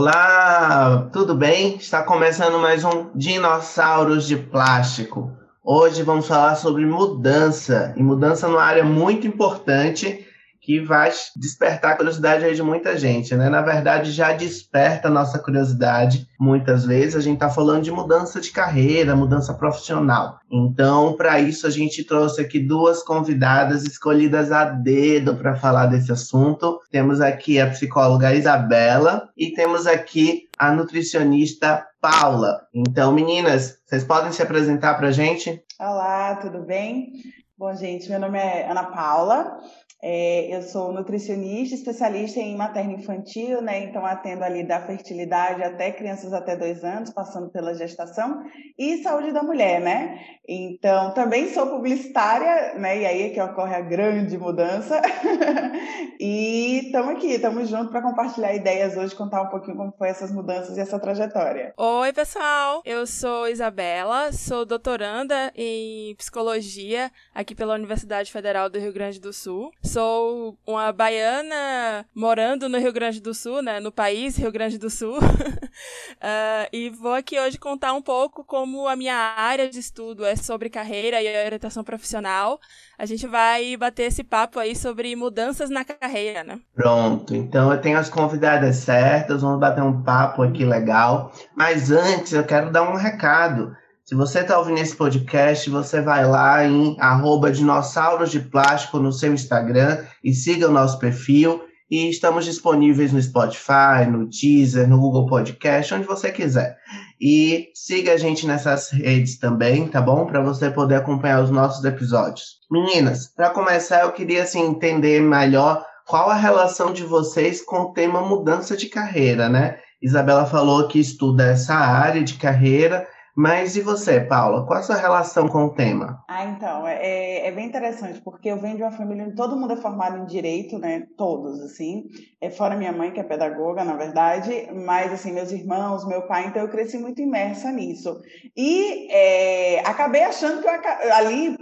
Olá, tudo bem? Está começando mais um Dinossauros de Plástico. Hoje vamos falar sobre mudança, e mudança numa área muito importante que vai despertar a curiosidade de muita gente, né? Na verdade, já desperta a nossa curiosidade. Muitas vezes a gente está falando de mudança de carreira, mudança profissional. Então, para isso, a gente trouxe aqui duas convidadas escolhidas a dedo para falar desse assunto. Temos aqui a psicóloga Isabela e temos aqui a nutricionista Paula. Então, meninas, vocês podem se apresentar para a gente? Olá, tudo bem? Bom, gente, meu nome é Ana Paula, é, eu sou nutricionista, especialista em materno infantil, né? Então atendo ali da fertilidade até crianças até dois anos, passando pela gestação e saúde da mulher, né? Então também sou publicitária, né? E aí é que ocorre a grande mudança. e estamos aqui, estamos juntos para compartilhar ideias hoje, contar um pouquinho como foi essas mudanças e essa trajetória. Oi, pessoal. Eu sou Isabela, sou doutoranda em psicologia aqui pela Universidade Federal do Rio Grande do Sul Sou uma baiana morando no Rio Grande do Sul, né? No país Rio Grande do Sul. uh, e vou aqui hoje contar um pouco como a minha área de estudo é sobre carreira e orientação profissional. A gente vai bater esse papo aí sobre mudanças na carreira, né? Pronto, então eu tenho as convidadas certas, vamos bater um papo aqui legal. Mas antes eu quero dar um recado. Se você está ouvindo esse podcast, você vai lá em arroba dinossauros de plástico no seu Instagram e siga o nosso perfil. E estamos disponíveis no Spotify, no Deezer, no Google Podcast, onde você quiser. E siga a gente nessas redes também, tá bom? Para você poder acompanhar os nossos episódios. Meninas, para começar, eu queria assim, entender melhor qual a relação de vocês com o tema mudança de carreira, né? Isabela falou que estuda essa área de carreira mas e você, Paula? Qual a sua relação com o tema? Ah, então, é, é, é bem interessante, porque eu venho de uma família onde todo mundo é formado em direito, né? Todos, assim. É fora minha mãe, que é pedagoga, na verdade, mas, assim, meus irmãos, meu pai, então eu cresci muito imersa nisso. E é, acabei achando que eu, ali,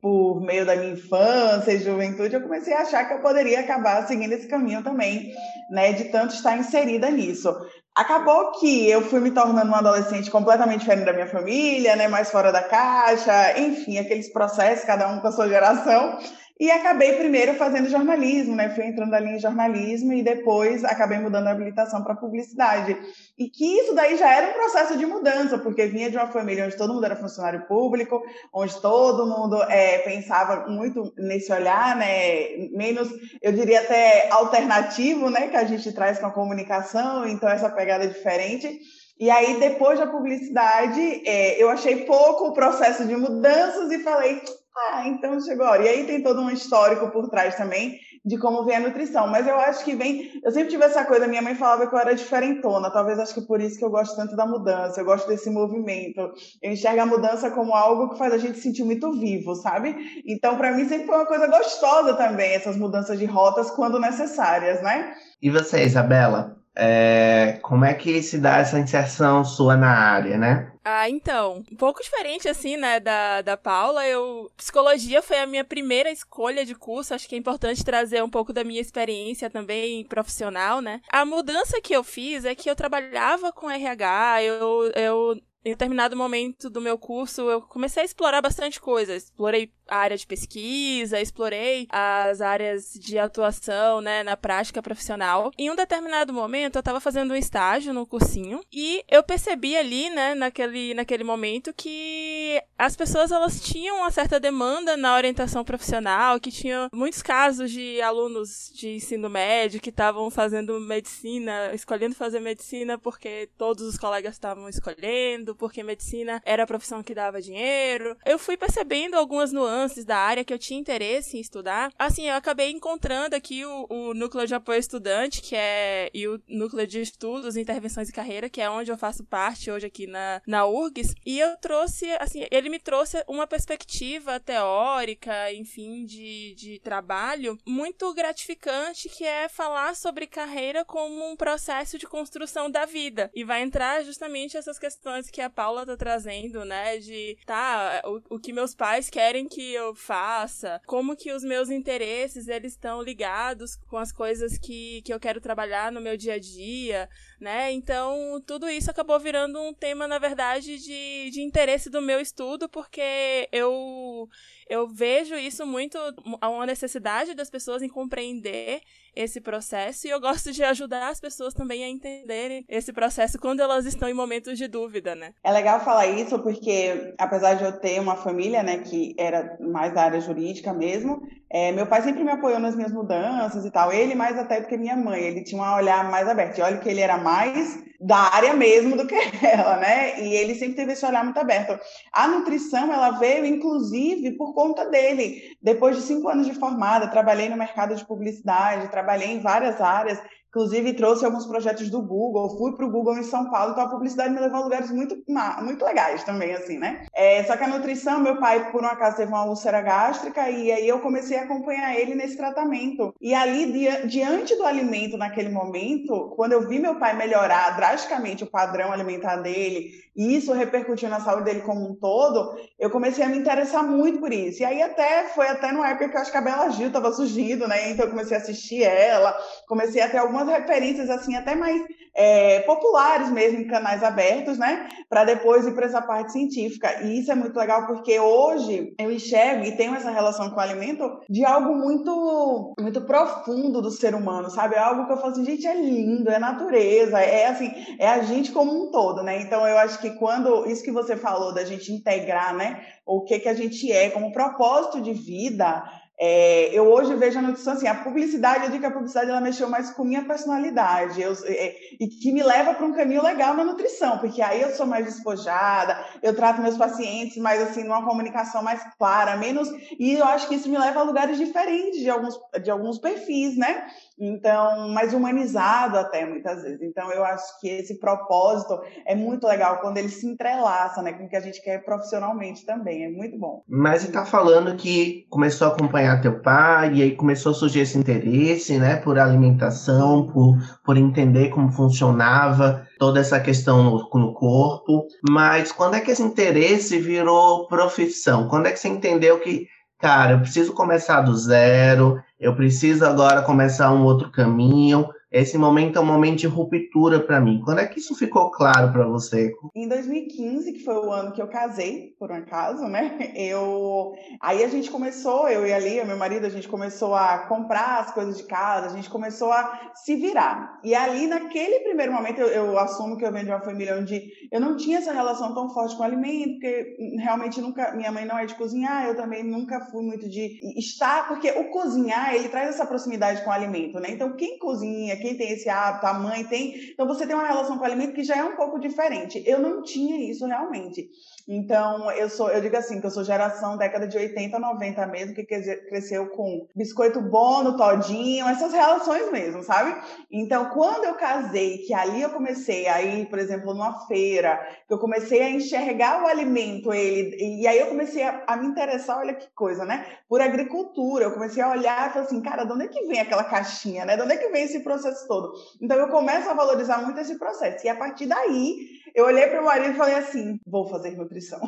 por meio da minha infância e juventude, eu comecei a achar que eu poderia acabar seguindo esse caminho também, né? De tanto estar inserida nisso. Acabou que eu fui me tornando uma adolescente completamente diferente da minha família, né, mais fora da caixa, enfim, aqueles processos, cada um com a sua geração. E acabei primeiro fazendo jornalismo, né? Fui entrando ali em jornalismo e depois acabei mudando a habilitação para publicidade. E que isso daí já era um processo de mudança, porque vinha de uma família onde todo mundo era funcionário público, onde todo mundo é, pensava muito nesse olhar, né? Menos, eu diria até alternativo, né? Que a gente traz com a comunicação, então essa pegada é diferente. E aí, depois da publicidade, é, eu achei pouco o processo de mudanças e falei, ah, então chegou. E aí tem todo um histórico por trás também de como vem a nutrição. Mas eu acho que vem. Eu sempre tive essa coisa, minha mãe falava que eu era diferentona, talvez acho que por isso que eu gosto tanto da mudança, eu gosto desse movimento. Eu enxergo a mudança como algo que faz a gente se sentir muito vivo, sabe? Então, para mim, sempre foi uma coisa gostosa também, essas mudanças de rotas quando necessárias, né? E você, Isabela? É, como é que se dá essa inserção sua na área, né? Ah, então, um pouco diferente assim, né, da, da Paula. Eu psicologia foi a minha primeira escolha de curso. Acho que é importante trazer um pouco da minha experiência também profissional, né? A mudança que eu fiz é que eu trabalhava com RH, eu, eu em determinado momento do meu curso, eu comecei a explorar bastante coisa. Explorei área de pesquisa, explorei as áreas de atuação, né, na prática profissional. Em um determinado momento, eu estava fazendo um estágio no cursinho e eu percebi ali, né, naquele, naquele momento que as pessoas elas tinham uma certa demanda na orientação profissional, que tinham muitos casos de alunos de ensino médio que estavam fazendo medicina, escolhendo fazer medicina porque todos os colegas estavam escolhendo, porque medicina era a profissão que dava dinheiro. Eu fui percebendo algumas nuances da área que eu tinha interesse em estudar, assim, eu acabei encontrando aqui o, o núcleo de apoio estudante, que é, e o núcleo de estudos, intervenções e carreira, que é onde eu faço parte hoje aqui na, na na URGS, e eu trouxe, assim, ele me trouxe uma perspectiva teórica, enfim, de, de trabalho muito gratificante, que é falar sobre carreira como um processo de construção da vida. E vai entrar justamente essas questões que a Paula tá trazendo, né? De, tá, o, o que meus pais querem que eu faça, como que os meus interesses, eles estão ligados com as coisas que, que eu quero trabalhar no meu dia a dia, né? Então, tudo isso acabou virando um tema, na verdade, de, de interesse do meu estudo, porque eu, eu vejo isso muito, uma necessidade das pessoas em compreender esse processo e eu gosto de ajudar as pessoas também a entenderem esse processo quando elas estão em momentos de dúvida, né? É legal falar isso porque, apesar de eu ter uma família, né, que era mais da área jurídica mesmo, é, meu pai sempre me apoiou nas minhas mudanças e tal. Ele mais até do que minha mãe. Ele tinha um olhar mais aberto. E olha que ele era mais da área mesmo do que ela, né? E ele sempre teve esse olhar muito aberto. A nutrição, ela veio, inclusive, por conta dele. Depois de cinco anos de formada, trabalhei no mercado de publicidade, trabalhei em várias áreas Inclusive, trouxe alguns projetos do Google, fui para o Google em São Paulo, então a publicidade me levou a lugares muito, muito legais também, assim, né? É, só que a nutrição, meu pai, por um acaso, teve uma úlcera gástrica e aí eu comecei a acompanhar ele nesse tratamento. E ali, diante do alimento naquele momento, quando eu vi meu pai melhorar drasticamente o padrão alimentar dele, e isso repercutiu na saúde dele como um todo, eu comecei a me interessar muito por isso. E aí até foi até numa época que eu acho que a Bela Gil estava surgindo, né? Então eu comecei a assistir ela, comecei a ter algumas referências assim até mais é, populares mesmo em canais abertos, né? Para depois ir para essa parte científica. E isso é muito legal porque hoje eu enxergo e tenho essa relação com o alimento de algo muito muito profundo do ser humano, sabe? É algo que eu falo assim, gente, é lindo, é natureza, é assim, é a gente como um todo, né? Então eu acho que que quando isso que você falou da gente integrar, né, o que que a gente é como propósito de vida, é, eu hoje vejo a nutrição assim, a publicidade, eu digo que a publicidade ela mexeu mais com minha personalidade eu, é, e que me leva para um caminho legal na nutrição, porque aí eu sou mais despojada, eu trato meus pacientes mais assim, numa comunicação mais clara, menos. E eu acho que isso me leva a lugares diferentes de alguns, de alguns perfis, né? Então, mais humanizado até muitas vezes. Então, eu acho que esse propósito é muito legal quando ele se entrelaça, né, com o que a gente quer profissionalmente também. É muito bom. Mas você está falando que começou a acompanhar teu pai e aí começou a surgir esse interesse, né, por alimentação, por, por entender como funcionava toda essa questão no, no corpo. Mas quando é que esse interesse virou profissão? Quando é que você entendeu que cara, eu preciso começar do zero, eu preciso agora começar um outro caminho, esse momento é um momento de ruptura para mim. Quando é que isso ficou claro para você? Em 2015, que foi o ano que eu casei, por um acaso, né? Eu aí a gente começou, eu e a Lia, meu marido, a gente começou a comprar as coisas de casa, a gente começou a se virar. E ali naquele primeiro momento eu, eu assumo que eu venho de uma família onde eu não tinha essa relação tão forte com o alimento, porque realmente nunca minha mãe não é de cozinhar, eu também nunca fui muito de estar, porque o cozinhar, ele traz essa proximidade com o alimento, né? Então quem cozinha quem tem esse hábito, a mãe tem. Então você tem uma relação com o alimento que já é um pouco diferente. Eu não tinha isso realmente. Então, eu sou, eu digo assim, que eu sou geração década de 80, 90 mesmo, que cresceu com biscoito bom no todinho, essas relações mesmo, sabe? Então, quando eu casei, que ali eu comecei a ir, por exemplo, numa feira, que eu comecei a enxergar o alimento, ele, e aí eu comecei a, a me interessar, olha que coisa, né? Por agricultura, eu comecei a olhar e falei assim, cara, de onde é que vem aquela caixinha, né? De onde é que vem esse processo todo? Então, eu começo a valorizar muito esse processo. E a partir daí, eu olhei para o marido e falei assim: vou fazer nutrição.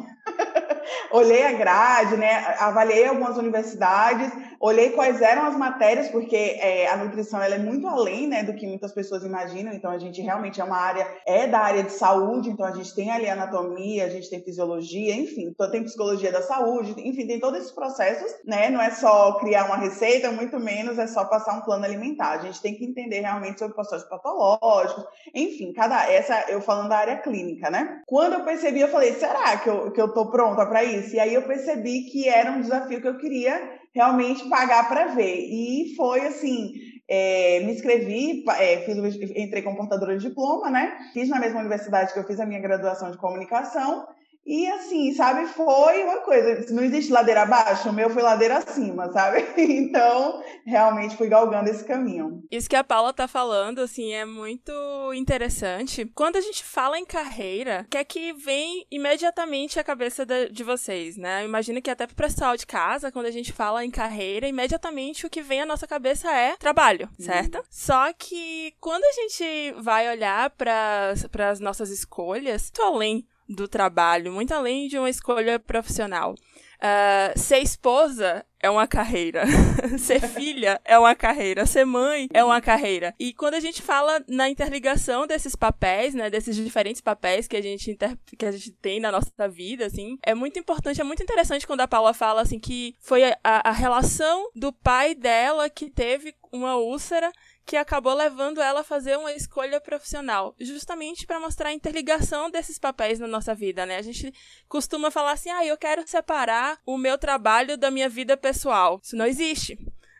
Olhei a grade, né? Avaliei algumas universidades, olhei quais eram as matérias, porque é, a nutrição ela é muito além, né, do que muitas pessoas imaginam. Então a gente realmente é uma área é da área de saúde, então a gente tem ali anatomia, a gente tem fisiologia, enfim, tem psicologia da saúde, enfim, tem todos esses processos, né? Não é só criar uma receita, muito menos é só passar um plano alimentar. A gente tem que entender realmente sobre processos patológicos, enfim, cada essa eu falando da área clínica, né? Quando eu percebi, eu falei, será que eu, que eu tô pronta para isso? E aí eu percebi que era um desafio que eu queria realmente pagar para ver. E foi assim, é, me inscrevi, é, fiz, entrei como portadora de diploma, né? Fiz na mesma universidade que eu fiz a minha graduação de comunicação E assim, sabe, foi uma coisa. Não existe ladeira abaixo, o meu foi ladeira acima, sabe? Então, realmente fui galgando esse caminho. Isso que a Paula tá falando, assim, é muito interessante. Quando a gente fala em carreira, o que é que vem imediatamente à cabeça de vocês, né? Imagino que até pro pessoal de casa, quando a gente fala em carreira, imediatamente o que vem à nossa cabeça é trabalho, uhum. certo? Só que quando a gente vai olhar para as nossas escolhas, tô além do trabalho, muito além de uma escolha profissional. Uh, ser esposa é uma carreira. ser filha é uma carreira. Ser mãe é uma carreira. E quando a gente fala na interligação desses papéis, né, desses diferentes papéis que a gente, inter... que a gente tem na nossa vida, assim, é muito importante, é muito interessante quando a Paula fala, assim, que foi a, a relação do pai dela que teve uma úlcera que acabou levando ela a fazer uma escolha profissional, justamente para mostrar a interligação desses papéis na nossa vida, né? A gente costuma falar assim: "Ah, eu quero separar o meu trabalho da minha vida pessoal". Isso não existe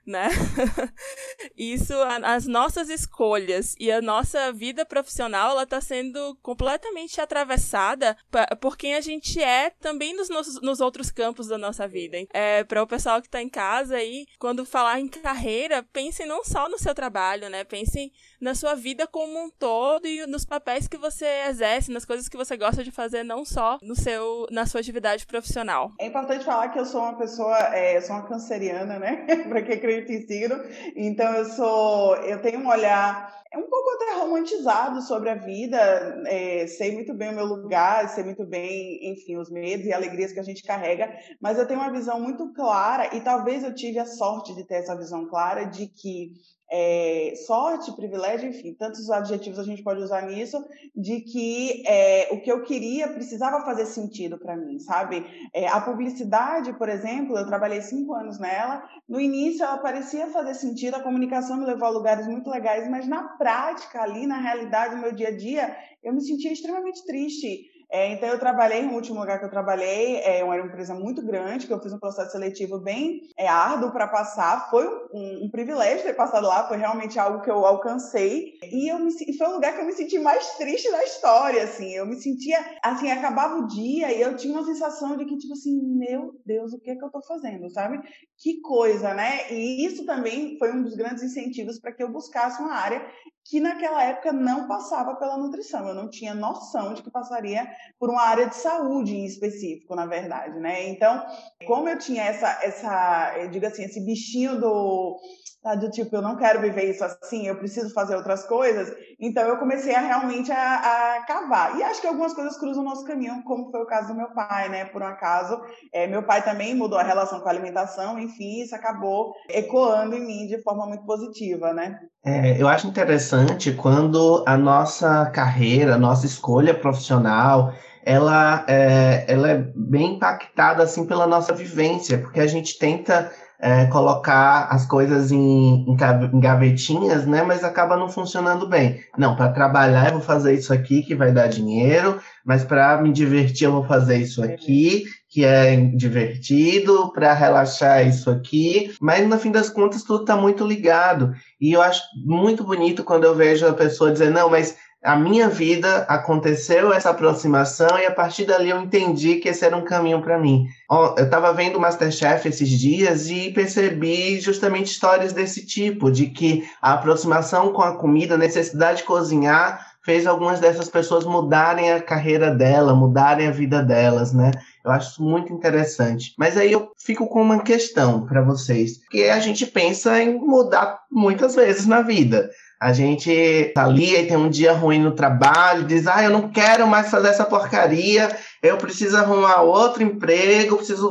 né? Isso, as nossas escolhas e a nossa vida profissional, ela tá sendo completamente atravessada por quem a gente é também nos, nos outros campos da nossa vida. É, para o pessoal que tá em casa aí, quando falar em carreira, pensem não só no seu trabalho, né? Pensem na sua vida como um todo e nos papéis que você exerce, nas coisas que você gosta de fazer, não só no seu, na sua atividade profissional. É importante falar que eu sou uma pessoa, é, sou uma canceriana, né? para quem acredita acredito em signo. Então eu sou, eu tenho um olhar é um pouco até romantizado sobre a vida. É, sei muito bem o meu lugar, sei muito bem, enfim, os medos e alegrias que a gente carrega. Mas eu tenho uma visão muito clara e talvez eu tive a sorte de ter essa visão clara de que é, sorte, privilégio, enfim, tantos adjetivos a gente pode usar nisso, de que é, o que eu queria precisava fazer sentido para mim, sabe? É, a publicidade, por exemplo, eu trabalhei cinco anos nela, no início ela parecia fazer sentido, a comunicação me levou a lugares muito legais, mas na prática, ali na realidade, no meu dia a dia, eu me sentia extremamente triste. É, então, eu trabalhei, no último lugar que eu trabalhei, é, era uma empresa muito grande, que eu fiz um processo seletivo bem é, árduo para passar. Foi um, um, privilégio ter passado lá, foi realmente algo que eu alcancei. E, eu me, foi o lugar que eu me senti mais triste da história, assim. Eu me sentia, assim, acabava o dia e eu tinha uma sensação de que, tipo assim, meu Deus, o que é que eu tô fazendo, sabe? Que coisa, né? E isso também foi um dos grandes incentivos para que eu buscasse uma área que naquela época não passava pela nutrição. Eu não tinha noção de que passaria por uma área de saúde em específico, na verdade, né? Então, como eu tinha essa, essa, eu digo assim, esse bichinho do tá? Do tipo, eu não quero viver isso assim, eu preciso fazer outras coisas. Então eu comecei a realmente a, a cavar. E acho que algumas coisas cruzam o nosso caminho, como foi o caso do meu pai, né? Por um acaso, é, meu pai também mudou a relação com a alimentação, enfim, isso acabou ecoando em mim de forma muito positiva, né? É, eu acho interessante quando a nossa carreira, a nossa escolha profissional, ela é, ela é bem impactada assim pela nossa vivência, porque a gente tenta é, colocar as coisas em, em, em, gavetinhas, né? Mas acaba não funcionando bem. Não, para trabalhar eu vou fazer isso aqui que vai dar dinheiro, mas para me divertir eu vou fazer isso aqui que é divertido, para relaxar isso aqui, mas no fim das contas tudo está muito ligado. E eu acho muito bonito quando eu vejo a pessoa dizer, não, mas a minha vida aconteceu essa aproximação e a partir dali eu entendi que esse era um caminho para mim. Eu estava vendo o Masterchef esses dias e percebi justamente histórias desse tipo, de que a aproximação com a comida, a necessidade de cozinhar, fez algumas dessas pessoas mudarem a carreira dela, mudarem a vida delas, né? Eu acho isso muito interessante. Mas aí eu fico com uma questão para vocês, que a gente pensa em mudar muitas vezes na vida. A gente tá ali e tem um dia ruim no trabalho, diz: Ah, eu não quero mais fazer essa porcaria, eu preciso arrumar outro emprego, preciso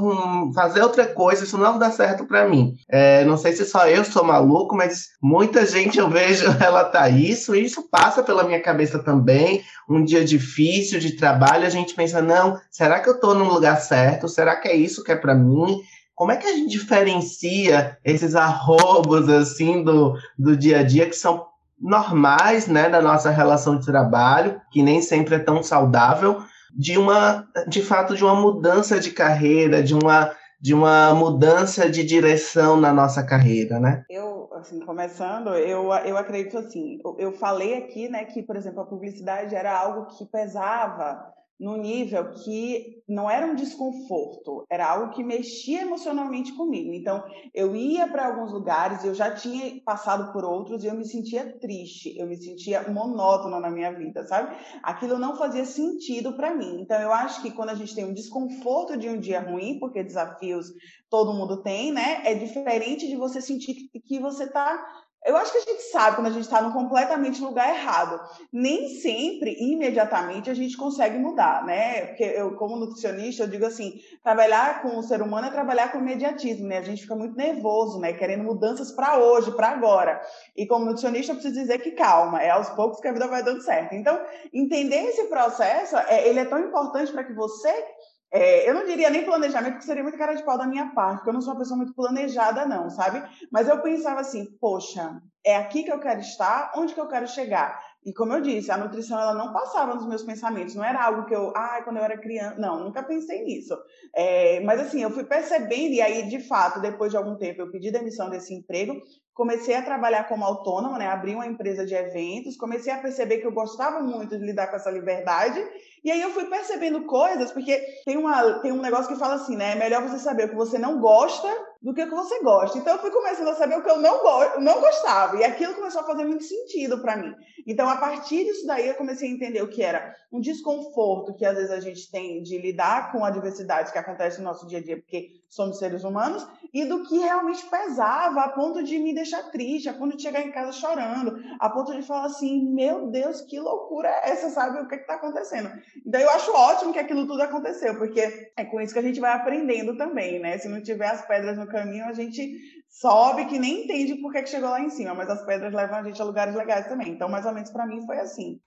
fazer outra coisa, isso não dá certo para mim. É, não sei se só eu sou maluco, mas muita gente eu vejo relatar isso, e isso passa pela minha cabeça também. Um dia difícil de trabalho, a gente pensa: Não, será que eu tô no lugar certo? Será que é isso que é para mim? Como é que a gente diferencia esses arrobos assim do, do dia a dia que são normais, né, da nossa relação de trabalho, que nem sempre é tão saudável, de uma, de fato, de uma mudança de carreira, de uma, de uma mudança de direção na nossa carreira, né? Eu, assim, começando, eu, eu acredito assim, eu, eu falei aqui, né, que, por exemplo, a publicidade era algo que pesava no nível que não era um desconforto, era algo que mexia emocionalmente comigo. Então, eu ia para alguns lugares, eu já tinha passado por outros e eu me sentia triste, eu me sentia monótona na minha vida, sabe? Aquilo não fazia sentido para mim. Então, eu acho que quando a gente tem um desconforto de um dia ruim, porque desafios todo mundo tem, né? É diferente de você sentir que você está eu acho que a gente sabe quando a gente está no completamente lugar errado. Nem sempre, imediatamente, a gente consegue mudar, né? Porque eu, como nutricionista, eu digo assim, trabalhar com o ser humano é trabalhar com imediatismo, né? A gente fica muito nervoso, né? Querendo mudanças para hoje, para agora. E como nutricionista, eu preciso dizer que calma, é aos poucos que a vida vai dando certo. Então, entender esse processo, é, ele é tão importante para que você é, eu não diria nem planejamento, porque seria muito cara de pau da minha parte, porque eu não sou uma pessoa muito planejada, não, sabe? Mas eu pensava assim, poxa, é aqui que eu quero estar, onde que eu quero chegar? E como eu disse, a nutrição ela não passava nos meus pensamentos, não era algo que eu, ah, quando eu era criança, não, nunca pensei nisso. É, mas assim, eu fui percebendo, e aí, de fato, depois de algum tempo, eu pedi demissão desse emprego, comecei a trabalhar como autônoma, né? Abri uma empresa de eventos, comecei a perceber que eu gostava muito de lidar com essa liberdade. E aí eu fui percebendo coisas, porque tem, uma, tem um negócio que fala assim, né? É melhor você saber o que você não gosta do que o que você gosta. Então eu fui começando a saber o que eu não, go não gostava. E aquilo começou a fazer muito sentido para mim. Então, a partir disso daí, eu comecei a entender o que era um desconforto que às vezes a gente tem de lidar com a diversidade que acontece no nosso dia a dia, porque somos seres humanos, e do que realmente pesava a ponto de me deixar triste, a ponto de chegar em casa chorando, a ponto de falar assim: meu Deus, que loucura é essa, sabe? O que é está acontecendo? Então, eu acho ótimo que aquilo tudo aconteceu, porque é com isso que a gente vai aprendendo também, né? Se não tiver as pedras no caminho, a gente sobe que nem entende por que, chegou lá em cima, mas as pedras levam a gente a lugares legais também. Então, mais ou menos para mim foi assim.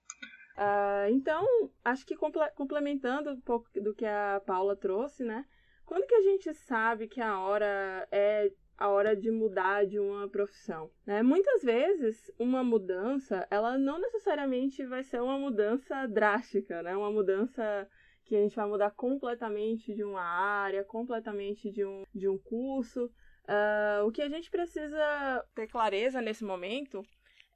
Uh, então, acho que complementando um pouco do que a Paula trouxe, né? Quando que a gente sabe que a hora é a hora de mudar de uma profissão, né? Muitas vezes uma mudança, ela não necessariamente vai ser uma mudança drástica, né? Uma mudança que a gente vai mudar completamente de uma área, completamente de um, de um curso. Uh, o que a gente precisa ter clareza nesse momento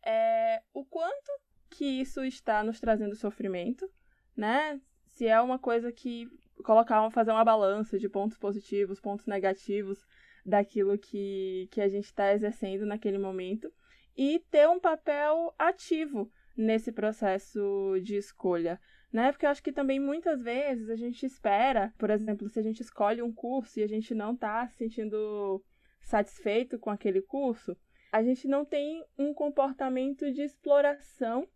é o quanto que isso está nos trazendo sofrimento, né? Se é uma coisa que colocar, fazer uma balança de pontos positivos, pontos negativos daquilo que, que a gente está exercendo naquele momento e ter um papel ativo nesse processo de escolha. Né? Porque eu acho que também muitas vezes a gente espera, por exemplo, se a gente escolhe um curso e a gente não está se sentindo satisfeito com aquele curso, a gente não tem um comportamento de exploração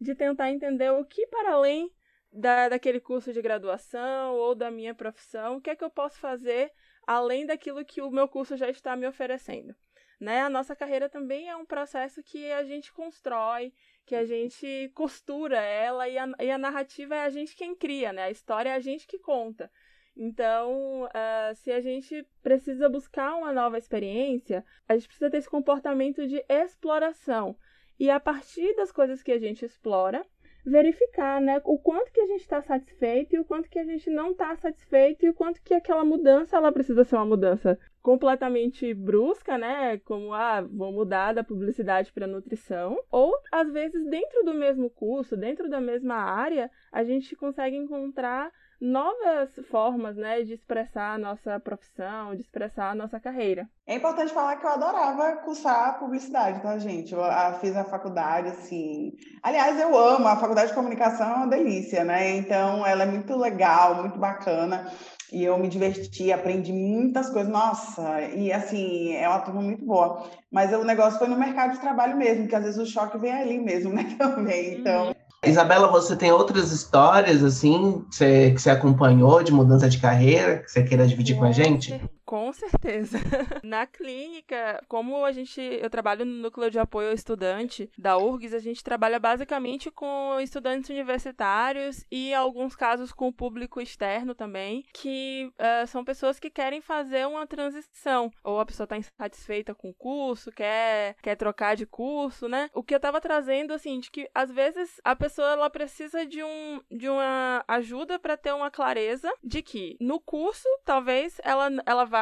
de tentar entender o que para além da, daquele curso de graduação ou da minha profissão, o que é que eu posso fazer além daquilo que o meu curso já está me oferecendo. Né? A nossa carreira também é um processo que a gente constrói, que a gente costura ela e a, e a narrativa é a gente quem cria, né? A história é a gente que conta. Então, uh, se a gente precisa buscar uma nova experiência, a gente precisa ter esse comportamento de exploração. E a partir das coisas que a gente explora, verificar, né, o quanto que a gente está satisfeito e o quanto que a gente não está satisfeito e o quanto que aquela mudança ela precisa ser uma mudança completamente brusca, né, como ah, vou mudar da publicidade para nutrição, ou às vezes dentro do mesmo curso, dentro da mesma área, a gente consegue encontrar novas formas, né, de expressar a nossa profissão, de expressar a nossa carreira. É importante falar que eu adorava cursar publicidade, tá, gente? Eu fiz a faculdade, assim... Aliás, eu amo, a faculdade de comunicação é uma delícia, né? Então, ela é muito legal, muito bacana. E eu me diverti, aprendi muitas coisas. Nossa, e assim, é uma turma muito boa. Mas o negócio foi no mercado de trabalho mesmo, que às vezes o choque vem ali mesmo, né, também. Então... Uhum. Isabela, você tem outras histórias, assim, que você, que você acompanhou de mudança de carreira, que você queira dividir com a gente? Com certeza. Na clínica, como a gente, eu trabalho no núcleo de apoio ao estudante da URGS, a gente trabalha basicamente com estudantes universitários e, alguns casos, com o público externo também, que uh, são pessoas que querem fazer uma transição. Ou a pessoa está insatisfeita com o curso, quer, quer trocar de curso, né? O que eu estava trazendo, assim, de que às vezes a pessoa ela precisa de, um, de uma ajuda para ter uma clareza de que no curso, talvez ela, ela vá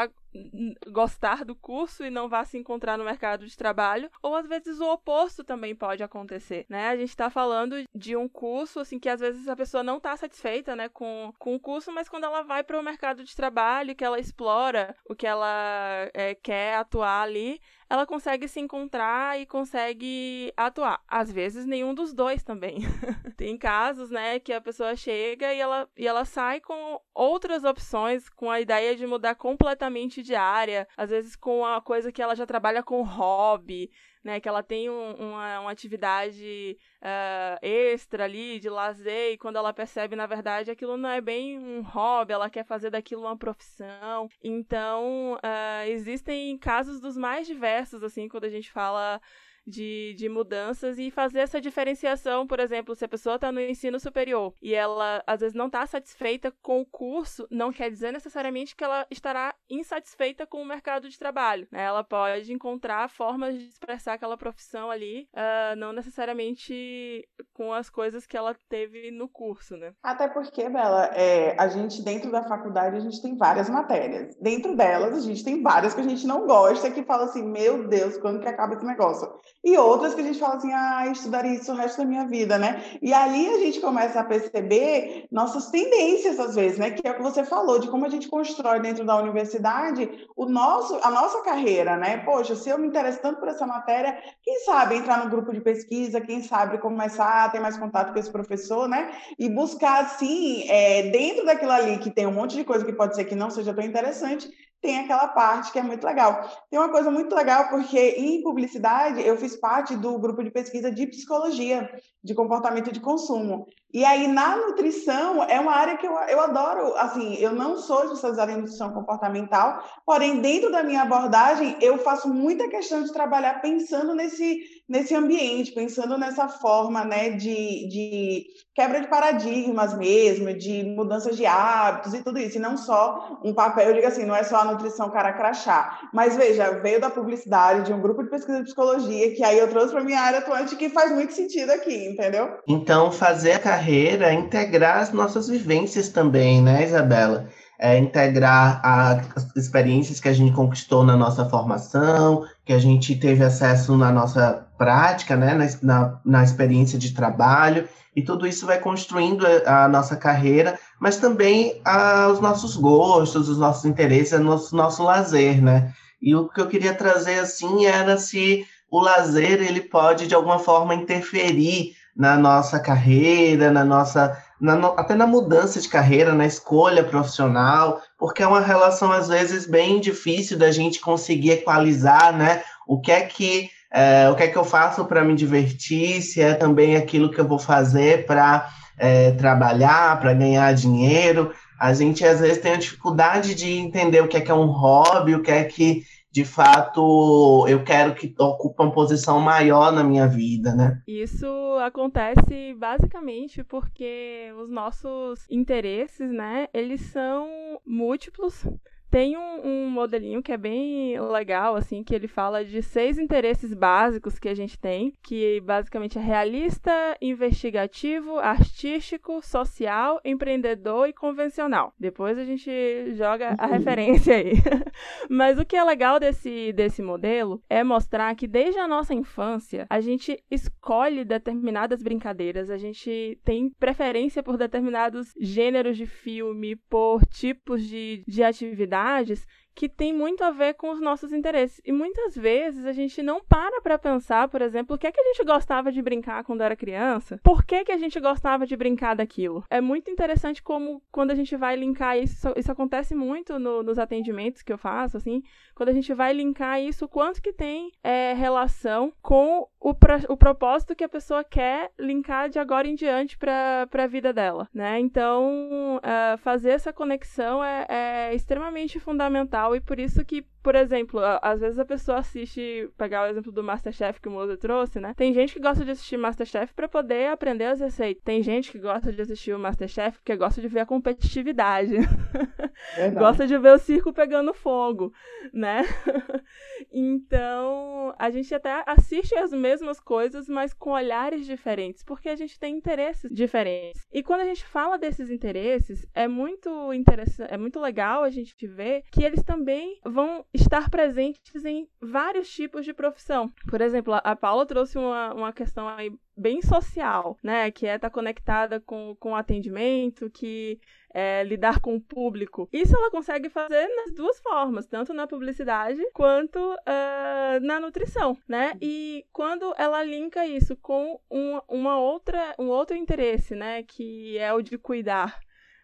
gostar do curso e não vá se encontrar no mercado de trabalho, ou às vezes o oposto também pode acontecer, né? A gente está falando de um curso, assim, que às vezes a pessoa não está satisfeita, né, com, com o curso, mas quando ela vai para o mercado de trabalho, que ela explora o que ela é, quer atuar ali, ela consegue se encontrar e consegue atuar. Às vezes, nenhum dos dois também. Tem casos, né, que a pessoa chega e ela, e ela sai com outras opções, com a ideia de mudar completamente de área, às vezes com a coisa que ela já trabalha com hobby, né, que ela tem um, uma, uma, atividade uh, extra ali de lazer e quando ela percebe, na verdade, aquilo não é bem um hobby, ela quer fazer daquilo uma profissão. Então, uh, existem casos dos mais diversos, assim, quando a gente fala de, de mudanças e fazer essa diferenciação, por exemplo, se a pessoa está no ensino superior e ela às vezes não está satisfeita com o curso, não quer dizer necessariamente que ela estará insatisfeita com o mercado de trabalho. Né? Ela pode encontrar formas de expressar aquela profissão ali, uh, não necessariamente com as coisas que ela teve no curso, né? Até porque, Bela, é, a gente dentro da faculdade a gente tem várias matérias. Dentro delas a gente tem várias que a gente não gosta, que fala assim, meu Deus, quando que acaba esse negócio? E outras que a gente fala assim, ah, estudaria isso o resto da minha vida, né? E ali a gente começa a perceber nossas tendências, às vezes, né? Que é o que você falou, de como a gente constrói dentro da universidade o nosso, a nossa carreira, né? Poxa, se eu me interesso tanto por essa matéria, quem sabe entrar no grupo de pesquisa, quem sabe começar a ter mais contato com esse professor, né? E buscar, assim, é, dentro daquilo ali que tem um monte de coisa que pode ser que não seja tão interessante, tem aquela parte que é muito legal. Tem uma coisa muito legal, porque em publicidade eu fiz parte do grupo de pesquisa de psicologia de comportamento de consumo. E aí, na nutrição, é uma área que eu, eu adoro. Assim, eu não sou especializada em nutrição comportamental, porém, dentro da minha abordagem, eu faço muita questão de trabalhar pensando nesse, nesse ambiente, pensando nessa forma né, de, de quebra de paradigmas mesmo, de mudanças de hábitos e tudo isso. E não só um papel, eu digo assim, não é só a nutrição cara crachá. Mas veja, veio da publicidade, de um grupo de pesquisa de psicologia, que aí eu trouxe para minha área atuante, que faz muito sentido aqui, entendeu? Então, fazer a carreira é integrar as nossas vivências também, né, Isabela? É integrar as experiências que a gente conquistou na nossa formação, que a gente teve acesso na nossa prática, né, na, na, na experiência de trabalho, e tudo isso vai construindo a nossa carreira, mas também a, os nossos gostos, os nossos interesses, o nosso, nosso lazer, né? E o que eu queria trazer, assim, era se o lazer, ele pode, de alguma forma, interferir na nossa carreira, na nossa na, até na mudança de carreira, na escolha profissional, porque é uma relação às vezes bem difícil da gente conseguir equalizar, né? O que é que é, o que é que eu faço para me divertir, se é também aquilo que eu vou fazer para é, trabalhar, para ganhar dinheiro. A gente às vezes tem a dificuldade de entender o que é que é um hobby, o que é que de fato eu quero que ocupe uma posição maior na minha vida, né? Isso acontece basicamente porque os nossos interesses, né, eles são múltiplos tem um, um, modelinho que é bem legal, assim, que ele fala de seis interesses básicos que a gente tem, que basicamente é realista, investigativo, artístico, social, empreendedor e convencional. Depois a gente joga a uhum. referência aí. Mas o que é legal desse, desse modelo é mostrar que desde a nossa infância a gente escolhe determinadas brincadeiras, a gente tem preferência por determinados gêneros de filme, por tipos de, de atividade atividades que tem muito a ver com os nossos interesses. E muitas vezes a gente não para para pensar, por exemplo, o que é que a gente gostava de brincar quando era criança, por que, que a gente gostava de brincar daquilo. É muito interessante como quando a gente vai linkar isso, isso acontece muito no, nos atendimentos que eu faço, assim, quando a gente vai linkar isso, quanto que tem é, relação com o, o propósito que a pessoa quer linkar de agora em diante para a vida dela, né? Então, uh, fazer essa conexão é, é extremamente fundamental e por isso que por exemplo, às vezes a pessoa assiste, pegar o exemplo do Masterchef que o Moza trouxe, né? Tem gente que gosta de assistir Masterchef para poder aprender as receitas. Tem gente que gosta de assistir o Masterchef porque gosta de ver a competitividade. gosta de ver o circo pegando fogo, né? então, a gente até assiste as mesmas coisas, mas com olhares diferentes, porque a gente tem interesses diferentes. E quando a gente fala desses interesses, é muito interessante, é muito legal a gente ver que eles também vão estar presentes em vários tipos de profissão. Por exemplo, a Paula trouxe uma, uma questão aí bem social, né? Que é estar tá conectada com, com atendimento, que é, lidar com o público. Isso ela consegue fazer nas duas formas, tanto na publicidade quanto uh, na nutrição, né? E quando ela linka isso com um, uma outra, um outro interesse, né? Que é o de cuidar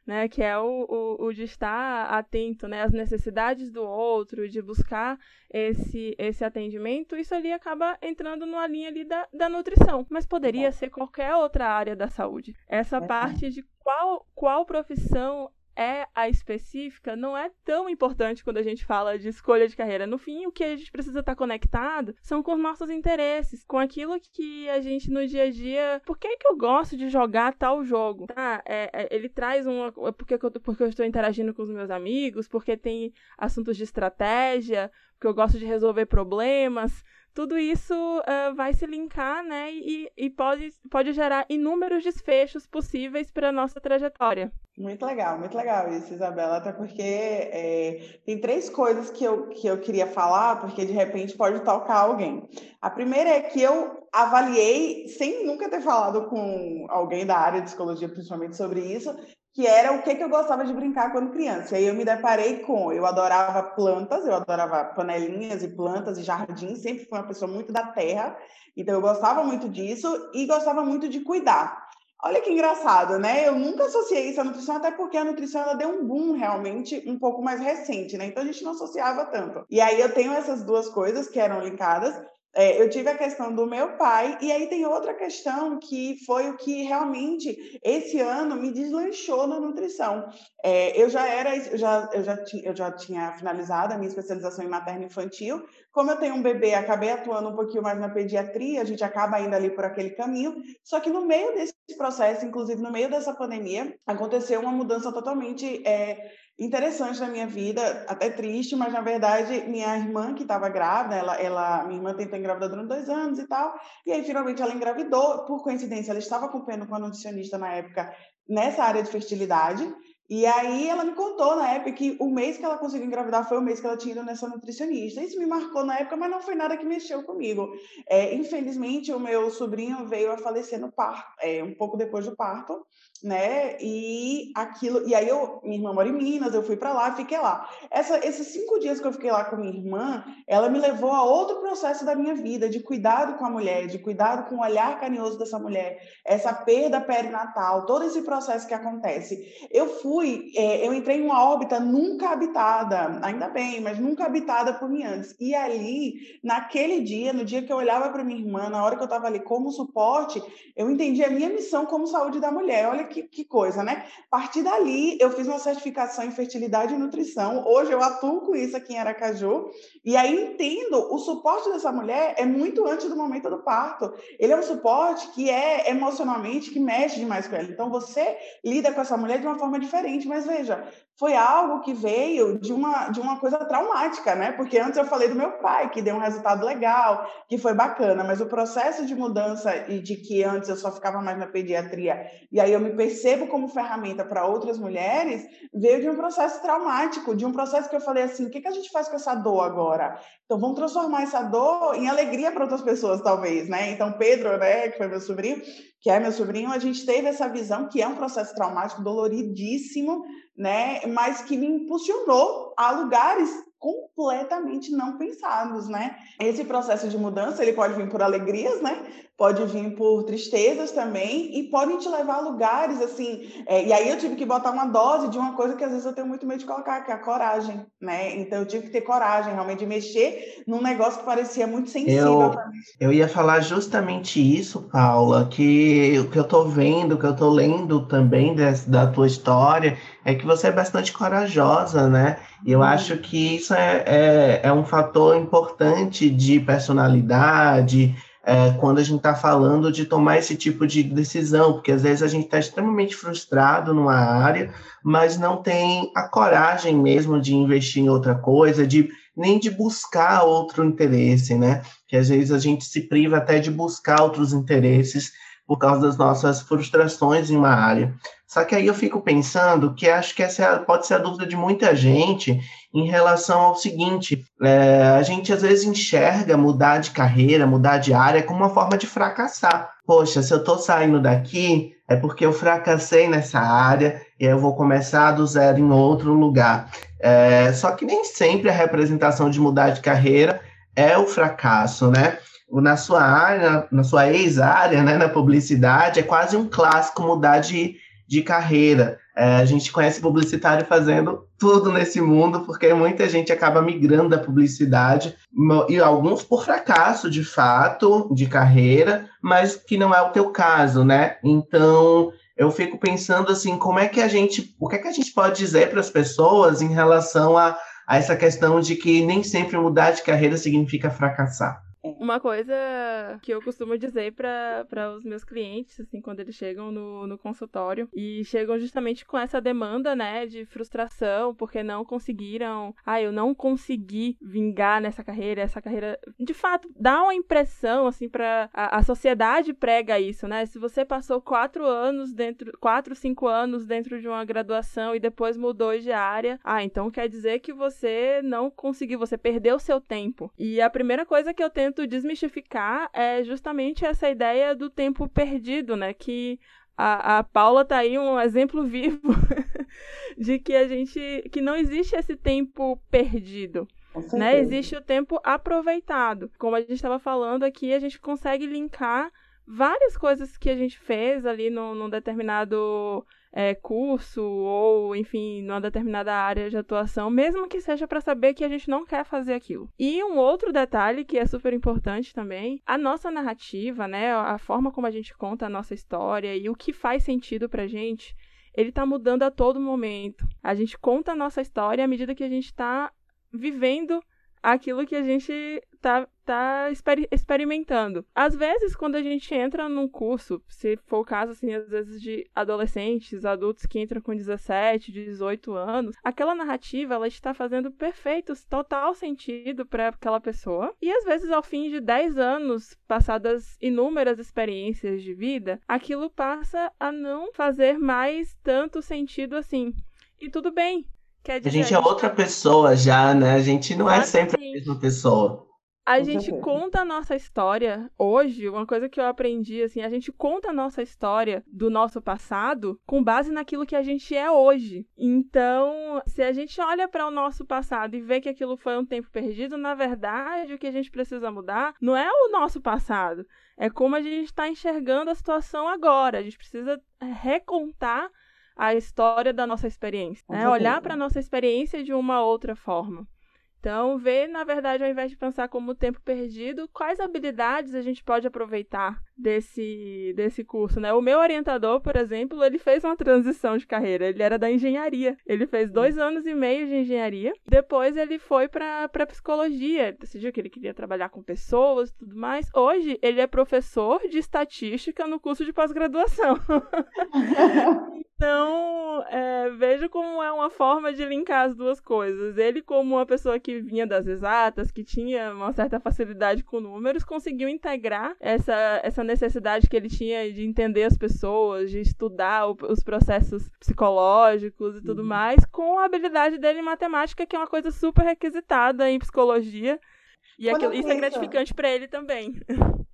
né, que é o, o, o, de estar atento né, às necessidades do outro, de buscar esse, esse atendimento, isso ali acaba entrando numa linha ali da, da nutrição. Mas poderia ser qualquer outra área da saúde. Essa parte de qual, qual profissão é a específica não é tão importante quando a gente fala de escolha de carreira. No fim, o que a gente precisa estar conectado são com os nossos interesses, com aquilo que a gente no dia a dia. Por que, que eu gosto de jogar tal jogo? Tá? É, é, ele traz uma. Porque eu, porque eu estou interagindo com os meus amigos, porque tem assuntos de estratégia, porque eu gosto de resolver problemas tudo isso uh, vai se linkar, né, e, e pode, pode gerar inúmeros desfechos possíveis para a nossa trajetória. Muito legal, muito legal isso, Isabela, até porque é, tem três coisas que eu, que eu queria falar, porque de repente pode tocar alguém. A primeira é que eu avaliei, sem nunca ter falado com alguém da área de psicologia, principalmente sobre isso, que era o que, que eu gostava de brincar quando criança. E aí eu me deparei com, eu adorava plantas, eu adorava panelinhas e plantas e jardins, sempre fui uma pessoa muito da terra, então eu gostava muito disso e gostava muito de cuidar. Olha que engraçado, né? Eu nunca associei isso à nutrição, até porque a nutrição ela deu um boom realmente um pouco mais recente, né? Então a gente não associava tanto. E aí eu tenho essas duas coisas que eram linkadas, é, eu tive a questão do meu pai, e aí tem outra questão que foi o que realmente esse ano me deslanchou na nutrição. É, eu já era, eu já, eu, já tinha, eu já tinha finalizado a minha especialização em materno infantil. Como eu tenho um bebê, acabei atuando um pouquinho mais na pediatria, a gente acaba indo ali por aquele caminho. Só que no meio desse processo, inclusive no meio dessa pandemia, aconteceu uma mudança totalmente. É, interessante na minha vida, até triste, mas na verdade minha irmã que estava grávida, ela, ela, minha irmã tentou engravidar durante dois anos e tal, e aí finalmente ela engravidou, por coincidência ela estava acompanhando com a nutricionista na época nessa área de fertilidade, e aí ela me contou na época que o mês que ela conseguiu engravidar foi o mês que ela tinha ido nessa nutricionista. Isso me marcou na época, mas não foi nada que mexeu comigo. É, infelizmente, o meu sobrinho veio a falecer no parto, é, um pouco depois do parto né? E aquilo, e aí eu, minha irmã mora em Minas, eu fui para lá, fiquei lá. Essa, esses cinco dias que eu fiquei lá com minha irmã, ela me levou a outro processo da minha vida, de cuidado com a mulher, de cuidado com o olhar carinhoso dessa mulher, essa perda perinatal, todo esse processo que acontece. Eu fui, é, eu entrei em uma órbita nunca habitada, ainda bem, mas nunca habitada por mim antes. E ali, naquele dia, no dia que eu olhava para minha irmã, na hora que eu estava ali como suporte, eu entendi a minha missão como saúde da mulher. Olha que, que coisa, né? A partir dali, eu fiz uma certificação em fertilidade e nutrição. Hoje eu atuo com isso aqui em Aracaju. E aí entendo, o suporte dessa mulher é muito antes do momento do parto. Ele é um suporte que é emocionalmente, que mexe demais com ela. Então você lida com essa mulher de uma forma diferente. Mas veja, foi algo que veio de uma, de uma coisa traumática, né? Porque antes eu falei do meu pai, que deu um resultado legal, que foi bacana, mas o processo de mudança e de que antes eu só ficava mais na pediatria, e aí eu me percebo como ferramenta para outras mulheres, veio de um processo traumático, de um processo que eu falei assim: o que, que a gente faz com essa dor agora? Então vamos transformar essa dor em alegria para outras pessoas, talvez, né? Então, Pedro, né, que foi meu sobrinho, que é meu sobrinho, a gente teve essa visão que é um processo traumático, doloridíssimo, né? Mas que me impulsionou a lugares completamente não pensados, né? Esse processo de mudança, ele pode vir por alegrias, né? Pode vir por tristezas também e podem te levar a lugares, assim... É, e aí eu tive que botar uma dose de uma coisa que às vezes eu tenho muito medo de colocar, que é a coragem, né? Então eu tive que ter coragem, realmente, de mexer num negócio que parecia muito sensível eu. Eu ia falar justamente isso, Paula, que o que eu tô vendo, o que eu tô lendo também desse, da tua história é que você é bastante corajosa, né? E eu uhum. acho que isso é, é, é um fator importante de personalidade, é, quando a gente está falando de tomar esse tipo de decisão, porque às vezes a gente está extremamente frustrado numa área, mas não tem a coragem mesmo de investir em outra coisa, de nem de buscar outro interesse, né? Que às vezes a gente se priva até de buscar outros interesses por causa das nossas frustrações em uma área. Só que aí eu fico pensando que acho que essa é pode ser a dúvida de muita gente em relação ao seguinte: é, a gente às vezes enxerga mudar de carreira, mudar de área como uma forma de fracassar. Poxa, se eu estou saindo daqui, é porque eu fracassei nessa área e eu vou começar do zero em outro lugar. É, só que nem sempre a representação de mudar de carreira é o fracasso, né? Na sua área, na sua ex-área, né, na publicidade, é quase um clássico mudar de, de carreira. É, a gente conhece publicitário fazendo tudo nesse mundo, porque muita gente acaba migrando da publicidade, e alguns por fracasso, de fato, de carreira, mas que não é o teu caso, né? Então, eu fico pensando assim, como é que a gente, o que é que a gente pode dizer para as pessoas em relação a, a essa questão de que nem sempre mudar de carreira significa fracassar? Uma coisa que eu costumo dizer para os meus clientes, assim, quando eles chegam no, no consultório e chegam justamente com essa demanda, né, de frustração, porque não conseguiram, ah, eu não consegui vingar nessa carreira, essa carreira, de fato, dá uma impressão, assim, para a, a sociedade prega isso, né? Se você passou quatro anos dentro, quatro, cinco anos dentro de uma graduação e depois mudou de área, ah, então quer dizer que você não conseguiu, você perdeu seu tempo. E a primeira coisa que eu tento tento desmistificar é justamente essa ideia do tempo perdido, né? Que a, a Paula tá aí um exemplo vivo de que a gente que não existe esse tempo perdido. Né? Existe o tempo aproveitado. Como a gente estava falando aqui, a gente consegue linkar várias coisas que a gente fez ali num, num determinado é, curso ou, enfim, numa determinada área de atuação, mesmo que seja para saber que a gente não quer fazer aquilo. E um outro detalhe que é super importante também, a nossa narrativa, né, a forma como a gente conta a nossa história e o que faz sentido pra gente, ele tá mudando a todo momento. A gente conta a nossa história à medida que a gente está vivendo aquilo que a gente tá, tá exper experimentando. Às vezes, quando a gente entra num curso, se for o caso, assim, às vezes de adolescentes, adultos que entram com 17, 18 anos, aquela narrativa, ela está fazendo perfeito, total sentido para aquela pessoa. E às vezes, ao fim de 10 anos, passadas inúmeras experiências de vida, aquilo passa a não fazer mais tanto sentido assim. E tudo bem, Quer dizer, a gente é outra pessoa já, né? A gente não é sempre a mesma pessoa. A gente conta a nossa história hoje, uma coisa que eu aprendi, assim, a gente conta a nossa história do nosso passado com base naquilo que a gente é hoje. Então, se a gente olha para o nosso passado e vê que aquilo foi um tempo perdido, na verdade, o que a gente precisa mudar não é o nosso passado, é como a gente está enxergando a situação agora. A gente precisa recontar a história da nossa experiência, né? olhar para a nossa experiência de uma outra forma. Então, ver, na verdade, ao invés de pensar como tempo perdido, quais habilidades a gente pode aproveitar desse, desse curso, né? O meu orientador, por exemplo, ele fez uma transição de carreira. Ele era da engenharia. Ele fez dois anos e meio de engenharia. Depois ele foi para psicologia. Ele decidiu que ele queria trabalhar com pessoas e tudo mais. Hoje, ele é professor de estatística no curso de pós-graduação. Então, é, vejo como é uma forma de linkar as duas coisas. Ele, como uma pessoa que vinha das exatas, que tinha uma certa facilidade com números, conseguiu integrar essa, essa necessidade que ele tinha de entender as pessoas, de estudar o, os processos psicológicos e tudo uhum. mais, com a habilidade dele em matemática, que é uma coisa super requisitada em psicologia. E aquilo, isso é gratificante para ele também.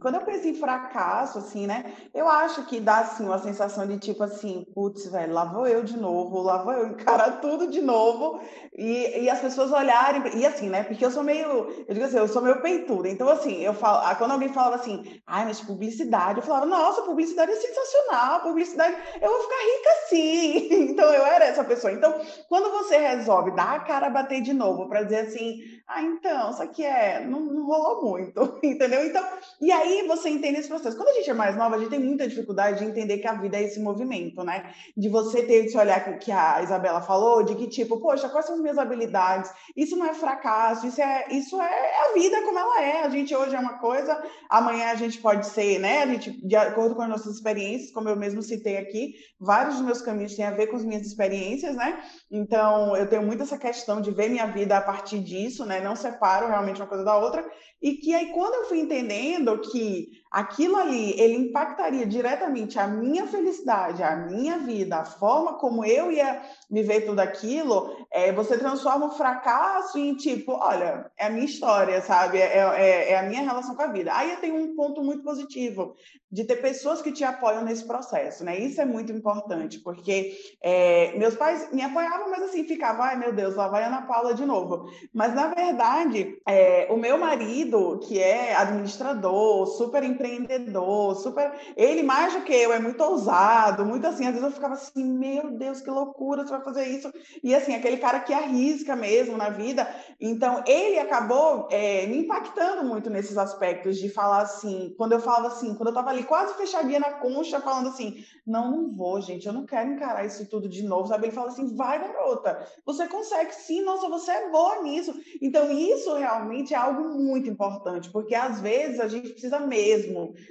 Quando eu penso em fracasso, assim, né? Eu acho que dá, assim, uma sensação de tipo assim, putz, velho, lá vou eu de novo, lá vou eu encarar tudo de novo. E, e as pessoas olharem, e assim, né? Porque eu sou meio, eu digo assim, eu sou meio peituda. Então, assim, eu falo, ah, quando alguém falava assim, ai, mas publicidade, eu falava, nossa, publicidade é sensacional, publicidade, eu vou ficar rica sim. Então, eu era essa pessoa. Então, quando você resolve dar a cara a bater de novo para dizer assim, ah, então, isso aqui é, não, não rolou muito, entendeu? Então, E aí você entende esse processo. Quando a gente é mais nova, a gente tem muita dificuldade de entender que a vida é esse movimento, né? De você ter esse olhar que a Isabela falou, de que tipo, poxa, quais são as minhas habilidades? Isso não é fracasso, isso é, isso é a vida como ela é. A gente hoje é uma coisa, amanhã a gente pode ser, né? A gente, de acordo com as nossas experiências, como eu mesmo citei aqui, vários dos meus caminhos têm a ver com as minhas experiências, né? Então, eu tenho muito essa questão de ver minha vida a partir disso, né? Não separo realmente uma coisa da outra. E que aí, quando eu fui entendendo que aquilo ali, ele impactaria diretamente a minha felicidade, a minha vida, a forma como eu ia viver tudo aquilo, é, você transforma o fracasso em tipo, olha, é a minha história, sabe? É, é, é, a minha relação com a vida. Aí eu tenho um ponto muito positivo de ter pessoas que te apoiam nesse processo, né? Isso é muito importante, porque é, meus pais me apoiavam, mas assim, ficava, ai meu Deus, lá vai Ana Paula de novo. Mas na verdade, é, o meu marido, que é administrador, super empreendedor, super. Ele, mais do que eu, é muito ousado, muito assim. Às vezes eu ficava assim, meu Deus, que loucura, você vai fazer isso. E assim, aquele cara que arrisca mesmo na vida. Então, ele acabou é, me impactando muito nesses aspectos de falar assim, quando eu falava assim, quando eu estava ali quase fechadinha na concha, falando assim, não, não vou, gente, eu não quero encarar isso tudo de novo, sabe? Ele fala assim, vai, garota, você consegue sim, nossa, você é boa nisso. Então, isso realmente é algo muito importante, porque às vezes a gente precisa mesmo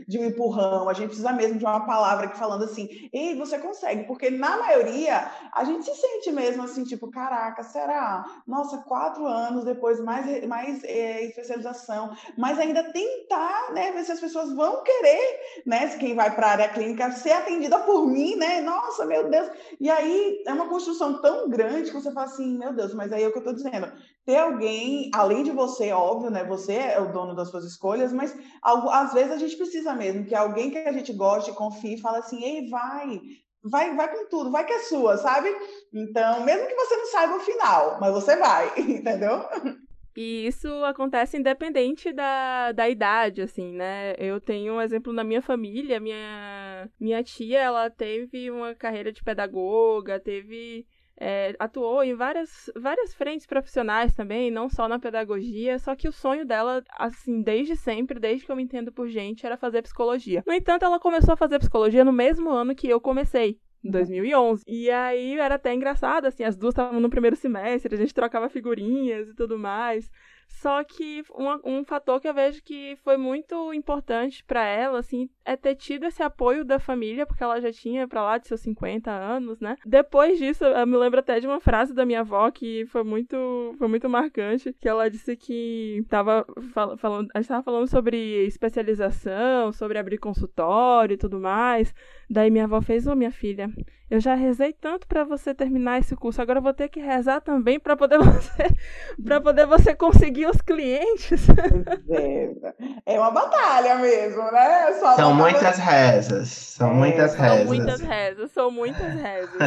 de um empurrão, a gente precisa mesmo de uma palavra que falando assim, ei, você consegue, porque na maioria a gente se sente mesmo assim, tipo, caraca, será? Nossa, quatro anos depois, mais, mais é, especialização, mas ainda tentar, né, ver se as pessoas vão querer, né, quem vai para a área clínica, ser atendida por mim, né? Nossa, meu Deus. E aí é uma construção tão grande que você fala assim, meu Deus, mas aí é o que eu estou dizendo. Ter alguém, além de você, óbvio, né? Você é o dono das suas escolhas, mas algo, às vezes a gente precisa mesmo que alguém que a gente goste, confie e fala assim, ei, vai, vai, vai com tudo, vai que é sua, sabe? Então, mesmo que você não saiba o final, mas você vai, entendeu? E isso acontece independente da, da idade, assim, né? Eu tenho um exemplo na minha família, minha, minha tia, ela teve uma carreira de pedagoga, teve é, atuou em várias, várias frentes profissionais também, não só na pedagogia, só que o sonho dela, assim, desde sempre, desde que eu me entendo por gente, era fazer psicologia. No entanto, ela começou a fazer psicologia no mesmo ano que eu comecei. Em 2011. E aí era até engraçado, assim, as duas estavam no primeiro semestre, a gente trocava figurinhas e tudo mais. Só que um, um fator que eu vejo que foi muito importante para ela, assim, é ter tido esse apoio da família, porque ela já tinha para lá de seus 50 anos, né? Depois disso, eu me lembro até de uma frase da minha avó que foi muito, foi muito marcante, que ela disse que tava fal falando, a gente tava falando sobre especialização, sobre abrir consultório e tudo mais. Daí minha avó fez, ô oh, minha filha, eu já rezei tanto para você terminar esse curso, agora eu vou ter que rezar também para poder você para poder você conseguir os clientes. É, é uma batalha mesmo, né? Só São muitas rezas, são é, muitas rezas. São muitas rezas, são muitas rezas.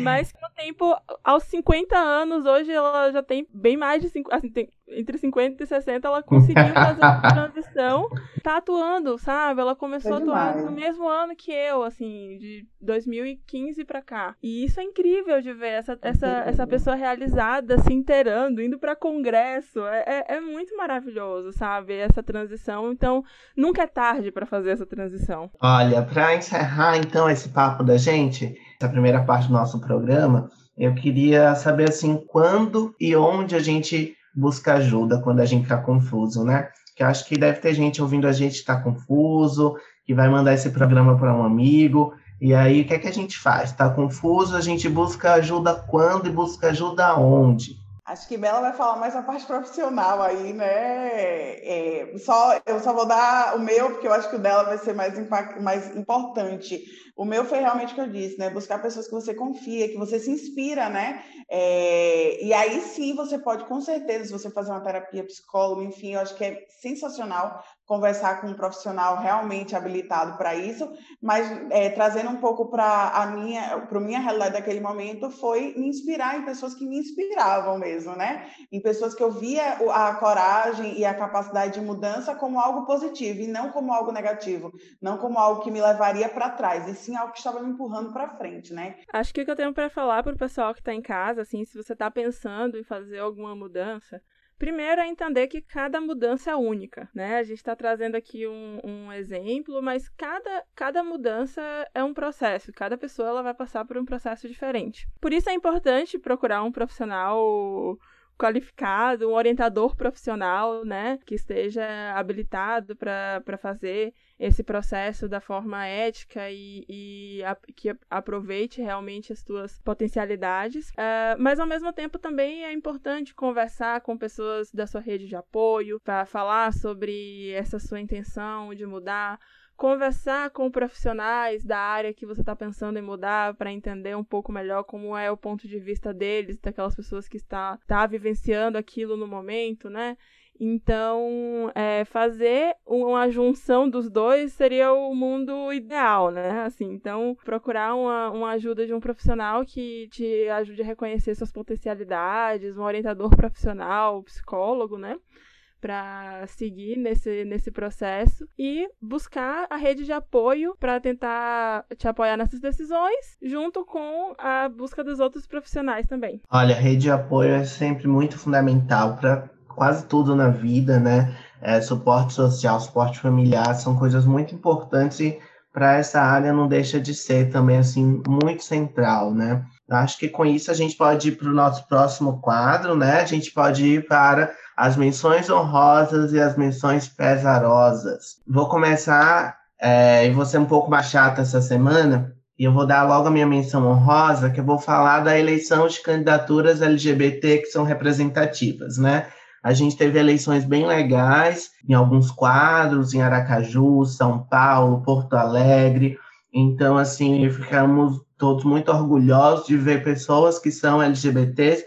Mas no tempo, aos 50 anos, hoje ela já tem bem mais de 5, assim, tem entre 50 e 60, ela conseguiu fazer a transição, tá atuando, sabe? Ela começou a atuar no mesmo ano que eu, assim, de 2015 para cá. E isso é incrível de ver essa, essa, essa pessoa realizada, se inteirando, indo para congresso. É, é, é, muito maravilhoso, sabe? Essa transição. Então, nunca é tarde para fazer essa transição. Olha, para encerrar então esse papo da gente, essa primeira parte do nosso programa, eu queria saber assim quando e onde a gente busca ajuda quando a gente está confuso, né? Que acho que deve ter gente ouvindo a gente está confuso, que vai mandar esse programa para um amigo. E aí, o que é que a gente faz? Está confuso, a gente busca ajuda quando e busca ajuda onde? Acho que Bela vai falar mais a parte profissional aí, né? É, só, eu só vou dar o meu, porque eu acho que o dela vai ser mais, mais importante. O meu foi realmente o que eu disse, né? Buscar pessoas que você confia, que você se inspira, né? É, e aí sim você pode, com certeza, se você fazer uma terapia, psicólogo, enfim, eu acho que é sensacional conversar com um profissional realmente habilitado para isso, mas é, trazendo um pouco para a minha, para minha realidade daquele momento, foi me inspirar em pessoas que me inspiravam mesmo, né? Em pessoas que eu via a coragem e a capacidade de mudança como algo positivo e não como algo negativo, não como algo que me levaria para trás, e sim algo que estava me empurrando para frente, né? Acho que o que eu tenho para falar para o pessoal que está em casa, assim, se você está pensando em fazer alguma mudança, Primeiro é entender que cada mudança é única, né? A gente está trazendo aqui um, um, exemplo, mas cada, cada mudança é um processo. Cada pessoa ela vai passar por um processo diferente. Por isso é importante procurar um profissional qualificado, um orientador profissional, né, que esteja habilitado para fazer esse processo da forma ética e, e a, que aproveite realmente as tuas potencialidades. Uh, mas, ao mesmo tempo, também é importante conversar com pessoas da sua rede de apoio para falar sobre essa sua intenção de mudar conversar com profissionais da área que você está pensando em mudar para entender um pouco melhor como é o ponto de vista deles, daquelas pessoas que está, está vivenciando aquilo no momento, né? Então, é, fazer uma junção dos dois seria o mundo ideal, né? Assim, então, procurar uma, uma ajuda de um profissional que te ajude a reconhecer suas potencialidades, um orientador profissional, psicólogo, né? Para seguir nesse, nesse processo e buscar a rede de apoio para tentar te apoiar nessas decisões, junto com a busca dos outros profissionais também. Olha, rede de apoio é sempre muito fundamental para quase tudo na vida, né? É, suporte social, suporte familiar são coisas muito importantes e para essa área não deixa de ser também assim muito central, né? Acho que com isso a gente pode ir para o nosso próximo quadro, né? A gente pode ir para as menções honrosas e as menções pesarosas. Vou começar, é, e vou ser um pouco mais chata essa semana, e eu vou dar logo a minha menção honrosa, que eu vou falar da eleição de candidaturas LGBT que são representativas, né? A gente teve eleições bem legais em alguns quadros, em Aracaju, São Paulo, Porto Alegre. Então, assim, ficamos todos muito orgulhosos de ver pessoas que são LGBTs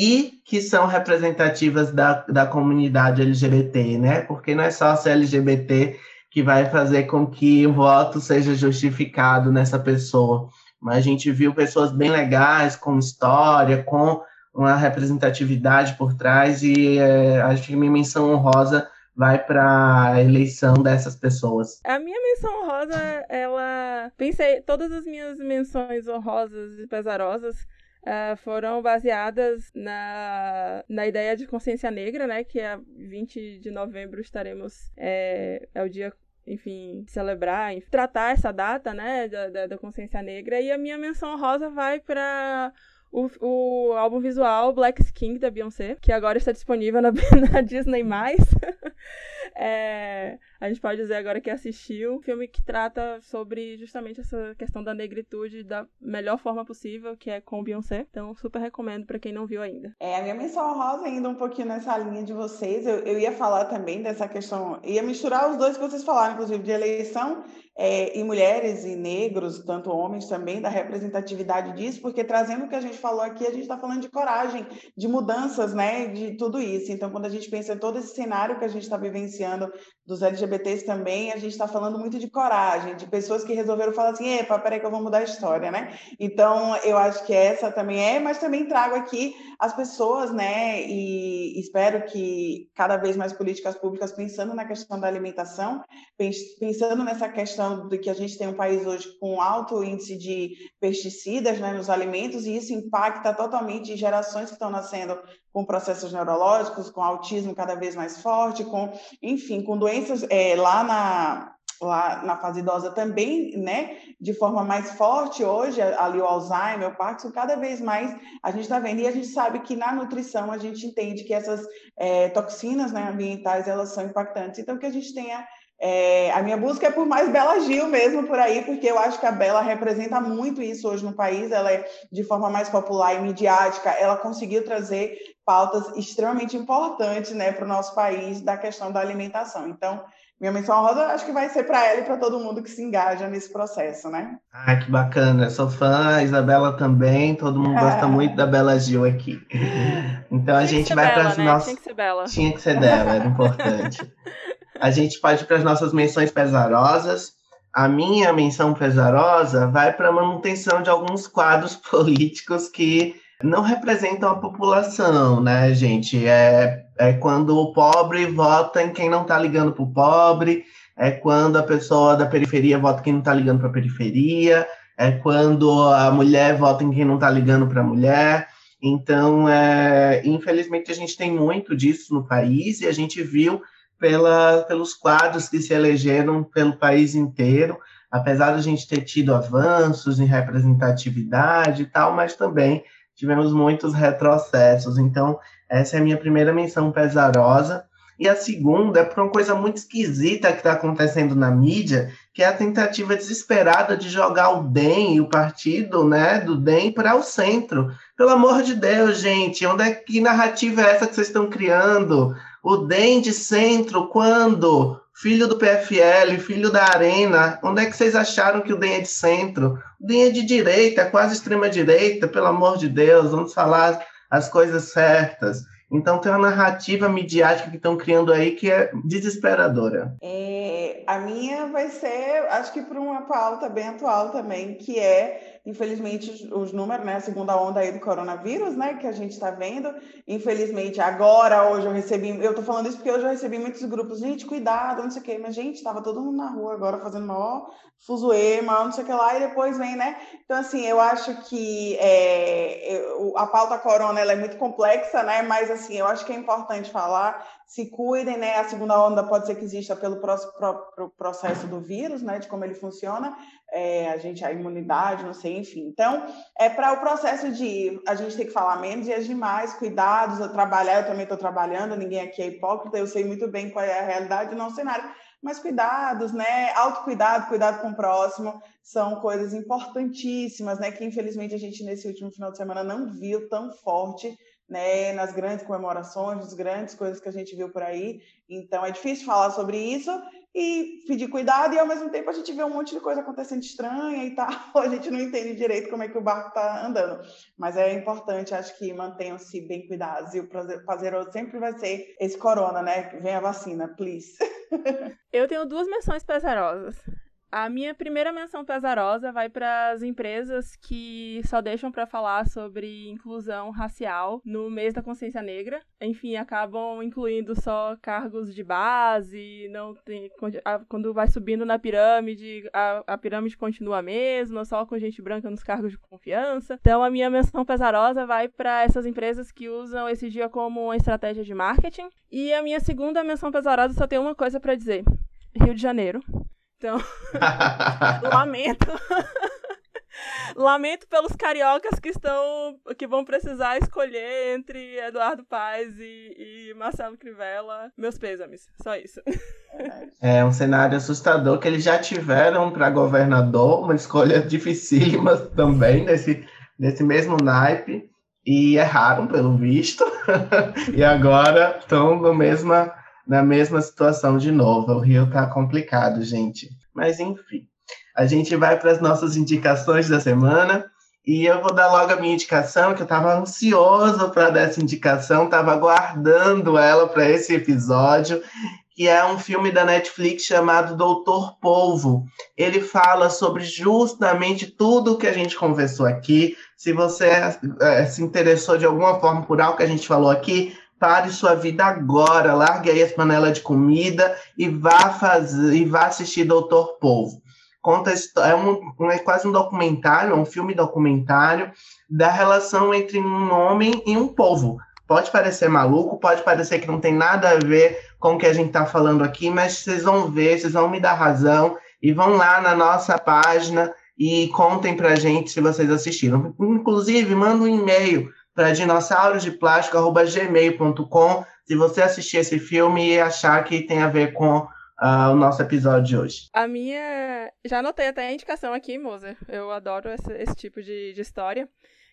e que são representativas da, da comunidade LGBT, né? Porque não é só ser LGBT que vai fazer com que o voto seja justificado nessa pessoa. Mas a gente viu pessoas bem legais, com história, com uma representatividade por trás, e é, acho que minha menção honrosa vai para a eleição dessas pessoas. A minha menção honrosa, ela. Pensei, todas as minhas menções honrosas e pesarosas Uh, foram baseadas na, na ideia de consciência negra, né? Que é 20 de novembro estaremos. É, é o dia enfim, celebrar, enfim, tratar essa data, né, da, da, da consciência negra. E a minha menção rosa vai para o, o álbum visual Black Skin da Beyoncé, que agora está disponível na, na Disney+. É, a gente pode dizer agora que assistiu. Um filme que trata sobre justamente essa questão da negritude da melhor forma possível, que é com Beyoncé. Então, super recomendo para quem não viu ainda. É, a minha menção rosa ainda um pouquinho nessa linha de vocês. Eu, eu ia falar também dessa questão, ia misturar os dois que vocês falaram, inclusive, de eleição é, e mulheres e negros, tanto homens também, da representatividade disso, porque trazendo o que a gente falou aqui, a gente está falando de coragem, de mudanças, né, de tudo isso. Então, quando a gente pensa em todo esse cenário que a gente está vivenciando dos LGBTs também, a gente está falando muito de coragem, de pessoas que resolveram falar assim, epa, peraí que eu vou mudar a história, né? Então, eu acho que essa também é, mas também trago aqui as pessoas, né, e espero que cada vez mais políticas públicas pensando na questão da alimentação, pensando nessa questão de que a gente tem um país hoje com alto índice de pesticidas né, nos alimentos, e isso impacta totalmente gerações que estão nascendo com processos neurológicos, com autismo cada vez mais forte, com, enfim, com doenças é, lá na lá na fase idosa também, né, de forma mais forte hoje, ali o Alzheimer, o Parkinson, cada vez mais a gente está vendo, e a gente sabe que na nutrição a gente entende que essas é, toxinas né, ambientais, elas são impactantes, então que a gente tenha é, a minha busca é por mais Bela Gil mesmo por aí, porque eu acho que a Bela representa muito isso hoje no país. Ela é de forma mais popular e midiática. Ela conseguiu trazer pautas extremamente importantes né, para o nosso país da questão da alimentação. Então, minha menção rosa acho que vai ser para ela e para todo mundo que se engaja nesse processo, né? Ah, que bacana. Eu sou fã, a Isabela também. Todo mundo gosta muito da Bela Gil aqui. Então a gente vai para as né? nossas. Tinha que ser Bela. Tinha que ser dela, era importante. a gente pode ir para as nossas menções pesarosas. A minha menção pesarosa vai para a manutenção de alguns quadros políticos que não representam a população, né, gente? É, é quando o pobre vota em quem não está ligando para o pobre, é quando a pessoa da periferia vota em quem não está ligando para a periferia, é quando a mulher vota em quem não está ligando para a mulher. Então, é, infelizmente, a gente tem muito disso no país e a gente viu pela, pelos quadros que se elegeram pelo país inteiro, apesar da gente ter tido avanços em representatividade e tal, mas também tivemos muitos retrocessos. Então, essa é a minha primeira menção pesarosa. E a segunda é por uma coisa muito esquisita que está acontecendo na mídia, que é a tentativa desesperada de jogar o DEM e o partido né, do DEM para o centro. Pelo amor de Deus, gente, onde é que narrativa é essa que vocês estão criando? O DEM de centro, quando? Filho do PFL, filho da Arena, onde é que vocês acharam que o DEM é de centro? O DEM é de direita, quase extrema-direita, pelo amor de Deus, vamos falar as coisas certas. Então tem uma narrativa midiática que estão criando aí que é desesperadora. É, a minha vai ser, acho que por uma pauta bem atual também, que é infelizmente, os, os, números, né, a segunda onda aí do coronavírus, né, que a gente está vendo, infelizmente, agora, hoje eu recebi, eu tô falando isso porque hoje eu recebi muitos grupos, gente, cuidado, não sei o quê, mas, gente, tava todo mundo na rua agora fazendo maior fuzuê, maior não sei o que lá, e depois vem, né, então, assim, eu acho que é, a pauta corona, ela é muito complexa, né, mas, assim, eu acho que é importante falar se cuidem, né? A segunda onda pode ser que exista pelo processo do vírus, né? De como ele funciona, é, a gente, a imunidade, não sei, enfim. Então, é para o processo de a gente tem que falar menos e agir mais, cuidados, eu trabalhar, eu também estou trabalhando, ninguém aqui é hipócrita, eu sei muito bem qual é a realidade do nosso cenário. Mas cuidados, né? Autocuidado, cuidado com o próximo, são coisas importantíssimas, né? Que infelizmente a gente nesse último final de semana não viu tão forte né, nas grandes comemorações, nas grandes coisas que a gente viu por aí. Então é difícil falar sobre isso e pedir cuidado, e ao mesmo tempo a gente vê um monte de coisa acontecendo estranha e tal, a gente não entende direito como é que o barco está andando. Mas é importante, acho que mantenham-se bem cuidados, e o prazeroso sempre vai ser esse corona, né? Vem a vacina, please. Eu tenho duas menções prazerosas. A minha primeira menção pesarosa vai para as empresas que só deixam para falar sobre inclusão racial no mês da consciência negra. Enfim, acabam incluindo só cargos de base, não tem quando vai subindo na pirâmide, a, a pirâmide continua a mesma, só com gente branca nos cargos de confiança. Então, a minha menção pesarosa vai para essas empresas que usam esse dia como uma estratégia de marketing. E a minha segunda menção pesarosa só tem uma coisa para dizer: Rio de Janeiro. Então, lamento. Lamento pelos cariocas que estão que vão precisar escolher entre Eduardo Paes e, e Marcelo Crivella. Meus pêsames, só isso. É um cenário assustador que eles já tiveram para governador, uma escolha dificílima também nesse, nesse mesmo naipe e erraram pelo visto e agora estão no mesma na mesma situação de novo. O Rio tá complicado, gente. Mas enfim, a gente vai para as nossas indicações da semana. E eu vou dar logo a minha indicação, que eu estava ansioso para dar essa indicação, estava aguardando ela para esse episódio, que é um filme da Netflix chamado Doutor Polvo. Ele fala sobre justamente tudo que a gente conversou aqui. Se você é, se interessou de alguma forma por algo que a gente falou aqui, Pare sua vida agora, largue aí as panelas de comida e vá fazer e vá assistir Doutor Povo. Conta é, um, é quase um documentário, um filme documentário da relação entre um homem e um povo. Pode parecer maluco, pode parecer que não tem nada a ver com o que a gente está falando aqui, mas vocês vão ver, vocês vão me dar razão e vão lá na nossa página e contem pra gente se vocês assistiram. Inclusive, manda um e-mail para dinossaurodeplástico.gmail.com se você assistir esse filme e achar que tem a ver com uh, o nosso episódio de hoje. A minha. Já anotei até a indicação aqui, Moza. Eu adoro esse, esse tipo de, de, história.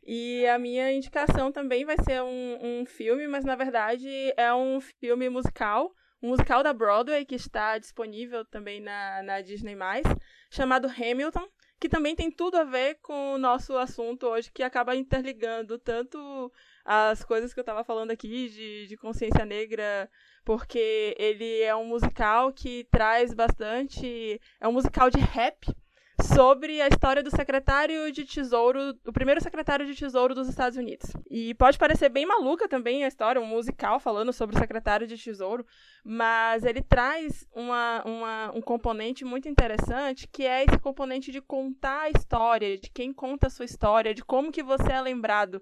E a minha indicação também vai ser um, um filme, mas na verdade é um filme musical um musical da Broadway que está disponível também na, na Disney+, chamado Hamilton, que também tem tudo a ver com o nosso assunto hoje, que acaba interligando tanto as coisas que eu estava falando aqui de, de consciência negra, porque ele é um musical que traz bastante. É um musical de rap sobre a história do secretário de Tesouro, o primeiro secretário de Tesouro dos Estados Unidos. E pode parecer bem maluca também a história, um musical falando sobre o secretário de Tesouro, mas ele traz uma, uma, um componente muito interessante, que é esse componente de contar a história, de quem conta a sua história, de como que você é lembrado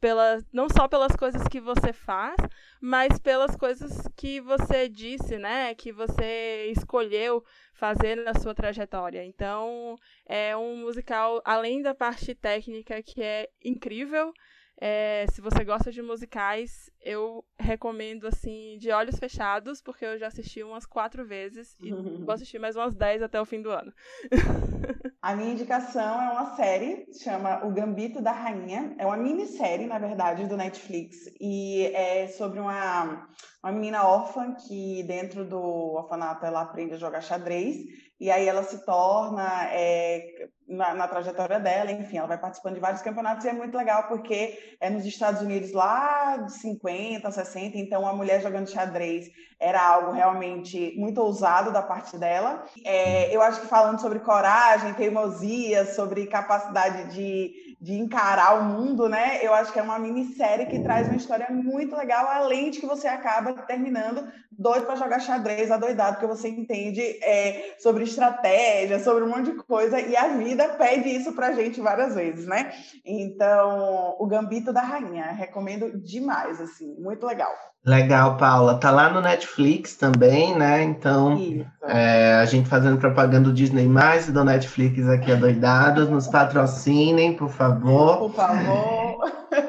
pela, não só pelas coisas que você faz, mas pelas coisas que você disse, né? Que você escolheu fazer na sua trajetória. Então, é um musical, além da parte técnica, que é incrível, é, se você gosta de musicais, eu recomendo, assim, de olhos fechados, porque eu já assisti umas quatro vezes e vou assistir mais umas dez até o fim do ano. A minha indicação é uma série, chama O Gambito da Rainha. É uma minissérie, na verdade, do Netflix. E é sobre uma, uma menina órfã que, dentro do orfanato, ela aprende a jogar xadrez. E aí ela se torna é, na, na, trajetória dela, enfim, ela vai participando de vários campeonatos e é muito legal porque é nos Estados Unidos lá de 50, 60, então a mulher jogando xadrez era algo realmente muito ousado da parte dela. É, eu acho que falando sobre coragem, teimosia, sobre capacidade de, de encarar o mundo, né? Eu acho que é uma minissérie que traz uma história muito legal, além de que você acaba terminando doido para jogar xadrez, adoidado, porque você entende é, sobre estratégia, sobre um monte de coisa, e a vida pede isso pra gente várias vezes, né? Então, o Gambito da Rainha, recomendo demais, assim, muito legal. Legal, Paula. Tá lá no Netflix também, né? Então, é, a gente fazendo propaganda do Disney mais e do Netflix aqui adoidados, nos patrocinem, por favor. Por favor.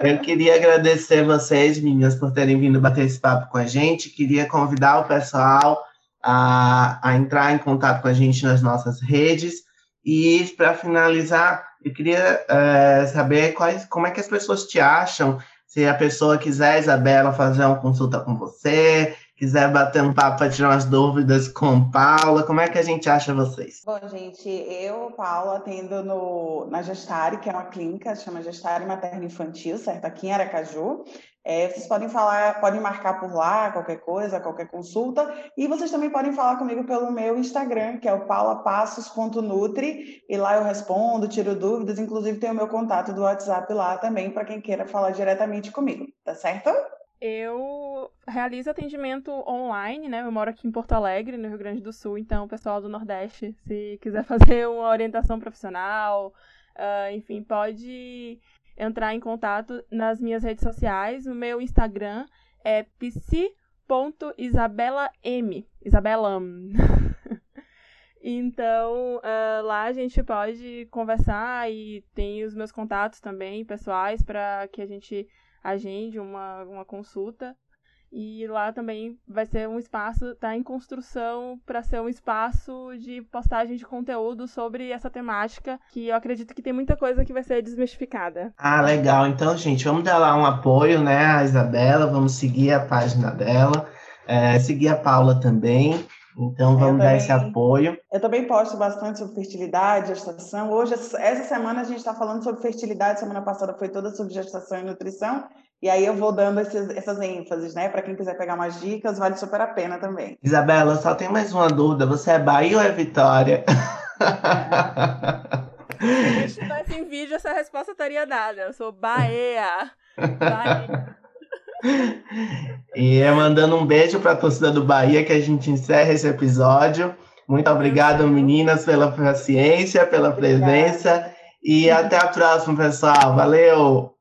Eu queria agradecer vocês, meninas, por terem vindo bater esse papo com a gente. Queria convidar o pessoal a, a entrar em contato com a gente nas nossas redes. E para finalizar, eu queria é, saber quais, como é que as pessoas te acham. Se a pessoa quiser, Isabela, fazer uma consulta com você, quiser bater um papo para tirar umas dúvidas com Paula, como é que a gente acha vocês? Bom, gente, eu, Paula, atendo no, na Gestare, que é uma clínica, chama Gestare Materno Infantil, certo? Aqui em Aracaju. É, vocês podem falar, podem marcar por lá qualquer coisa, qualquer consulta, e vocês também podem falar comigo pelo meu Instagram, que é o paulapassos.nutri, e lá eu respondo, tiro dúvidas, inclusive tem o meu contato do WhatsApp lá também, para quem queira falar diretamente comigo, tá certo? Eu realizo atendimento online, né? Eu moro aqui em Porto Alegre, no Rio Grande do Sul, então o pessoal do Nordeste, se quiser fazer uma orientação profissional, uh, enfim, pode entrar em contato nas minhas redes sociais. O meu Instagram é psi.isabelam, Isabelam. então, uh, lá a gente pode conversar e tem os meus contatos também pessoais para que a gente agende uma, uma consulta. E lá também vai ser um espaço, está em construção para ser um espaço de postagem de conteúdo sobre essa temática, que eu acredito que tem muita coisa que vai ser desmistificada. Ah, legal. Então, gente, vamos dar lá um apoio, né, à Isabela, vamos seguir a página dela, é, seguir a Paula também. Então vamos também, dar esse apoio. Eu também posto bastante sobre fertilidade, gestação. Hoje, essa semana, a gente está falando sobre fertilidade, semana passada foi toda sobre gestação e nutrição. E aí eu vou dando esses, essas ênfases, né? Para quem quiser pegar mais dicas, vale super a pena também. Isabela, só tem mais uma dúvida. Você é Bahia ou é Vitória? Se estivesse em vídeo, essa resposta estaria dada. Eu sou Bahia. Bahia. E é mandando um beijo para a torcida do Bahia que a gente encerra esse episódio. Muito obrigado, meninas, pela paciência, pela presença. E até a próxima, pessoal. Valeu!